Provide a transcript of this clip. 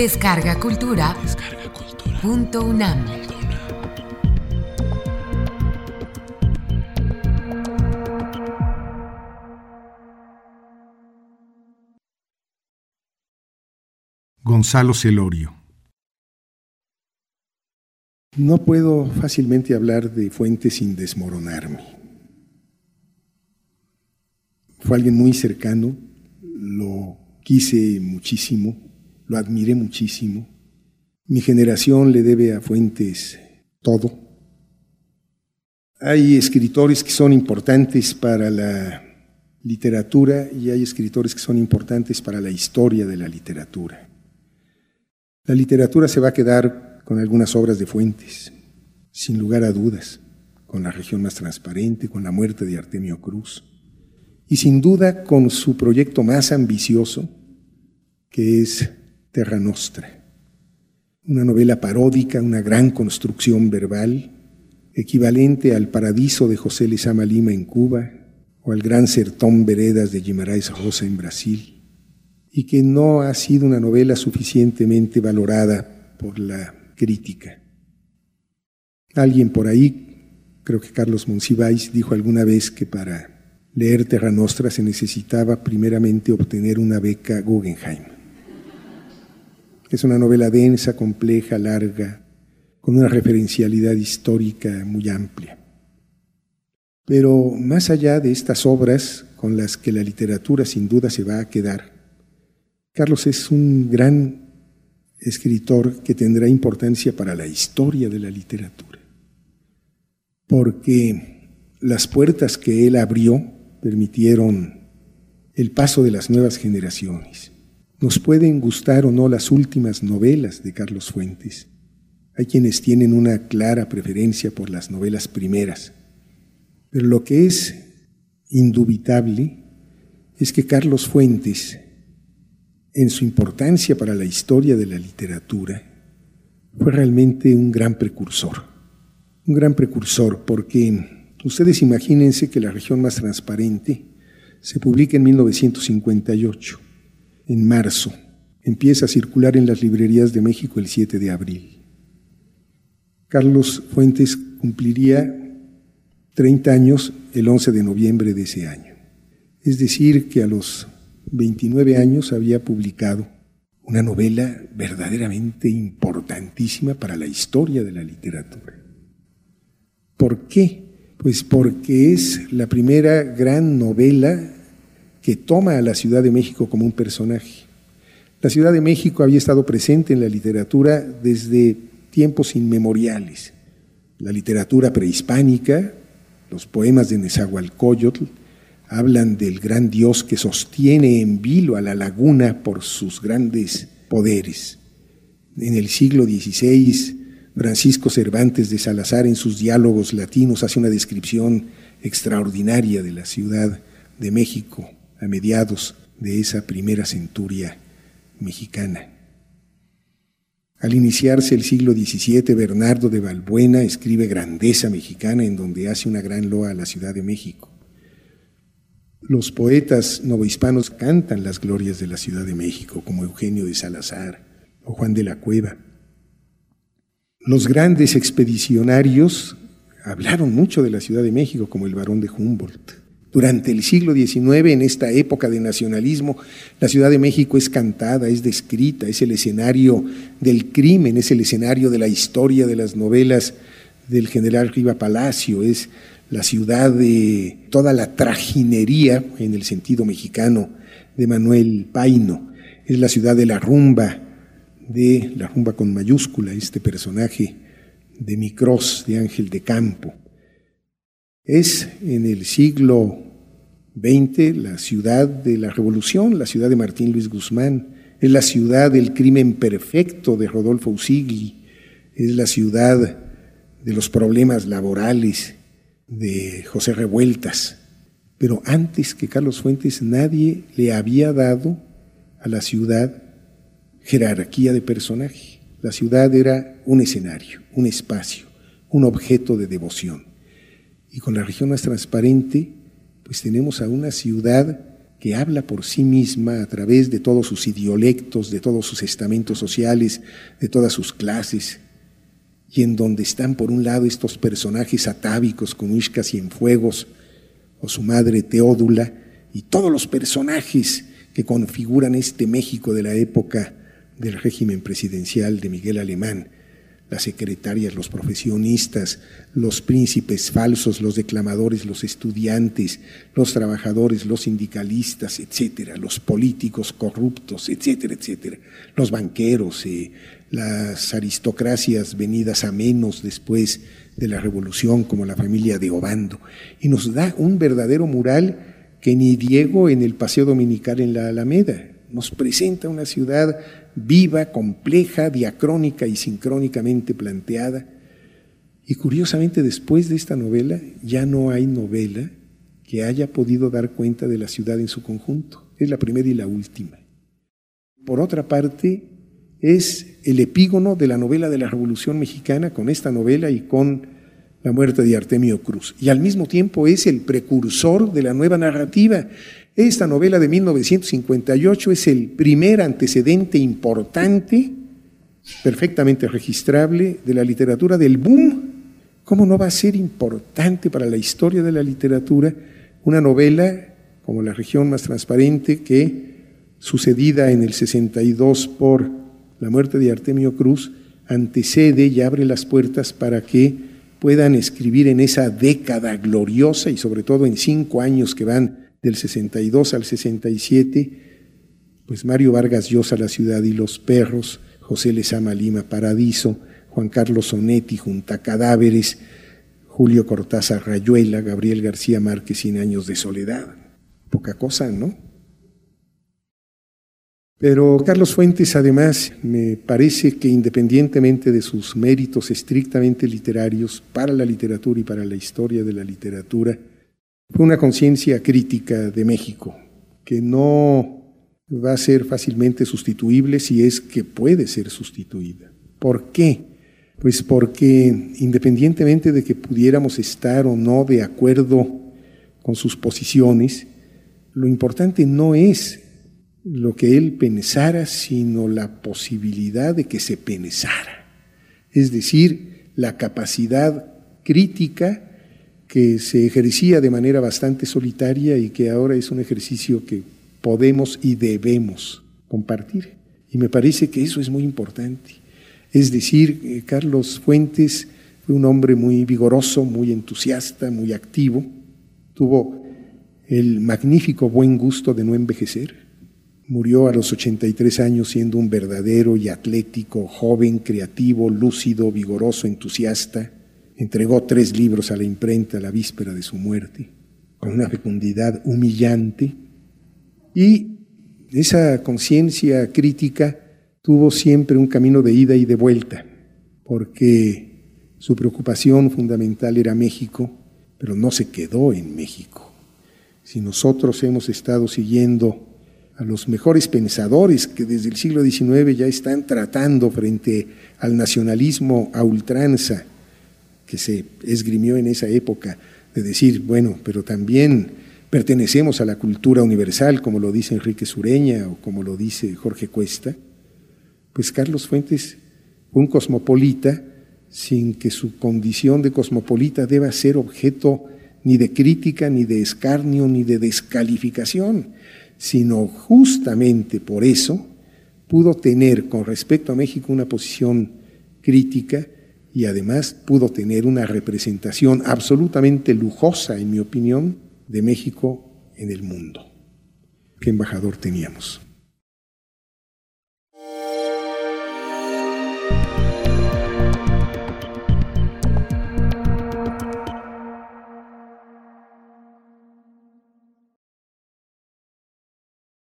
Descarga Cultura. Punto UNAM. Gonzalo Celorio. No puedo fácilmente hablar de Fuentes sin desmoronarme. Fue alguien muy cercano, lo quise muchísimo, lo admiré muchísimo. Mi generación le debe a Fuentes todo. Hay escritores que son importantes para la literatura y hay escritores que son importantes para la historia de la literatura. La literatura se va a quedar con algunas obras de Fuentes, sin lugar a dudas, con La región más transparente, con la muerte de Artemio Cruz, y sin duda con su proyecto más ambicioso, que es Terra Nostra, una novela paródica, una gran construcción verbal, equivalente al Paradiso de José Lezama Lima en Cuba o al Gran Sertón Veredas de Guimarães Rosa en Brasil y que no ha sido una novela suficientemente valorada por la crítica. Alguien por ahí, creo que Carlos Monsiváis, dijo alguna vez que para leer Terra Nostra se necesitaba primeramente obtener una beca Guggenheim. Es una novela densa, compleja, larga, con una referencialidad histórica muy amplia. Pero más allá de estas obras con las que la literatura sin duda se va a quedar, Carlos es un gran escritor que tendrá importancia para la historia de la literatura, porque las puertas que él abrió permitieron el paso de las nuevas generaciones. Nos pueden gustar o no las últimas novelas de Carlos Fuentes. Hay quienes tienen una clara preferencia por las novelas primeras, pero lo que es indubitable es que Carlos Fuentes en su importancia para la historia de la literatura, fue realmente un gran precursor. Un gran precursor porque ustedes imagínense que la región más transparente se publica en 1958, en marzo. Empieza a circular en las librerías de México el 7 de abril. Carlos Fuentes cumpliría 30 años el 11 de noviembre de ese año. Es decir, que a los 29 años había publicado una novela verdaderamente importantísima para la historia de la literatura. ¿Por qué? Pues porque es la primera gran novela que toma a la Ciudad de México como un personaje. La Ciudad de México había estado presente en la literatura desde tiempos inmemoriales. La literatura prehispánica, los poemas de Nezahualcóyotl, hablan del gran Dios que sostiene en vilo a la laguna por sus grandes poderes. En el siglo XVI, Francisco Cervantes de Salazar en sus diálogos latinos hace una descripción extraordinaria de la Ciudad de México a mediados de esa primera centuria mexicana. Al iniciarse el siglo XVII, Bernardo de Balbuena escribe Grandeza Mexicana, en donde hace una gran loa a la Ciudad de México. Los poetas novohispanos cantan las glorias de la Ciudad de México, como Eugenio de Salazar o Juan de la Cueva. Los grandes expedicionarios hablaron mucho de la Ciudad de México, como el barón de Humboldt. Durante el siglo XIX, en esta época de nacionalismo, la Ciudad de México es cantada, es descrita, es el escenario del crimen, es el escenario de la historia de las novelas del general Riva Palacio, es la ciudad de toda la trajinería, en el sentido mexicano, de Manuel Paino. Es la ciudad de la rumba, de la rumba con mayúscula, este personaje de Micros, de Ángel de Campo. Es en el siglo XX la ciudad de la revolución, la ciudad de Martín Luis Guzmán, es la ciudad del crimen perfecto de Rodolfo Usigli, es la ciudad de los problemas laborales de José Revueltas. Pero antes que Carlos Fuentes nadie le había dado a la ciudad jerarquía de personaje. La ciudad era un escenario, un espacio, un objeto de devoción. Y con la región más transparente, pues tenemos a una ciudad que habla por sí misma a través de todos sus idiolectos, de todos sus estamentos sociales, de todas sus clases, y en donde están por un lado estos personajes atávicos como Ishka Cienfuegos o su madre Teódula, y todos los personajes que configuran este México de la época del régimen presidencial de Miguel Alemán, las secretarias, los profesionistas, los príncipes falsos, los declamadores, los estudiantes, los trabajadores, los sindicalistas, etcétera, los políticos corruptos, etcétera, etcétera, los banqueros, eh, las aristocracias venidas a menos después de la revolución, como la familia de Obando, y nos da un verdadero mural que ni Diego en el Paseo Dominical en la Alameda. Nos presenta una ciudad viva, compleja, diacrónica y sincrónicamente planteada. Y curiosamente después de esta novela ya no hay novela que haya podido dar cuenta de la ciudad en su conjunto. Es la primera y la última. Por otra parte, es el epígono de la novela de la Revolución Mexicana con esta novela y con la muerte de Artemio Cruz. Y al mismo tiempo es el precursor de la nueva narrativa esta novela de 1958 es el primer antecedente importante, perfectamente registrable, de la literatura del boom. ¿Cómo no va a ser importante para la historia de la literatura una novela como La región más transparente que, sucedida en el 62 por la muerte de Artemio Cruz, antecede y abre las puertas para que puedan escribir en esa década gloriosa y sobre todo en cinco años que van del 62 al 67, pues Mario Vargas Llosa La ciudad y los perros, José Lezama Lima Paradiso, Juan Carlos Sonetti Junta Cadáveres, Julio Cortázar Rayuela, Gabriel García Márquez Cien años de soledad. Poca cosa, ¿no? Pero Carlos Fuentes, además, me parece que independientemente de sus méritos estrictamente literarios para la literatura y para la historia de la literatura, fue una conciencia crítica de México, que no va a ser fácilmente sustituible si es que puede ser sustituida. ¿Por qué? Pues porque independientemente de que pudiéramos estar o no de acuerdo con sus posiciones, lo importante no es lo que él pensara, sino la posibilidad de que se pensara. Es decir, la capacidad crítica que se ejercía de manera bastante solitaria y que ahora es un ejercicio que podemos y debemos compartir. Y me parece que eso es muy importante. Es decir, eh, Carlos Fuentes fue un hombre muy vigoroso, muy entusiasta, muy activo. Tuvo el magnífico buen gusto de no envejecer. Murió a los 83 años siendo un verdadero y atlético, joven, creativo, lúcido, vigoroso, entusiasta entregó tres libros a la imprenta la víspera de su muerte, con una fecundidad humillante, y esa conciencia crítica tuvo siempre un camino de ida y de vuelta, porque su preocupación fundamental era México, pero no se quedó en México. Si nosotros hemos estado siguiendo a los mejores pensadores que desde el siglo XIX ya están tratando frente al nacionalismo a ultranza, que se esgrimió en esa época, de decir, bueno, pero también pertenecemos a la cultura universal, como lo dice Enrique Sureña o como lo dice Jorge Cuesta, pues Carlos Fuentes un cosmopolita sin que su condición de cosmopolita deba ser objeto ni de crítica, ni de escarnio, ni de descalificación, sino justamente por eso pudo tener con respecto a México una posición crítica y además pudo tener una representación absolutamente lujosa, en mi opinión, de México en el mundo. ¿Qué embajador teníamos?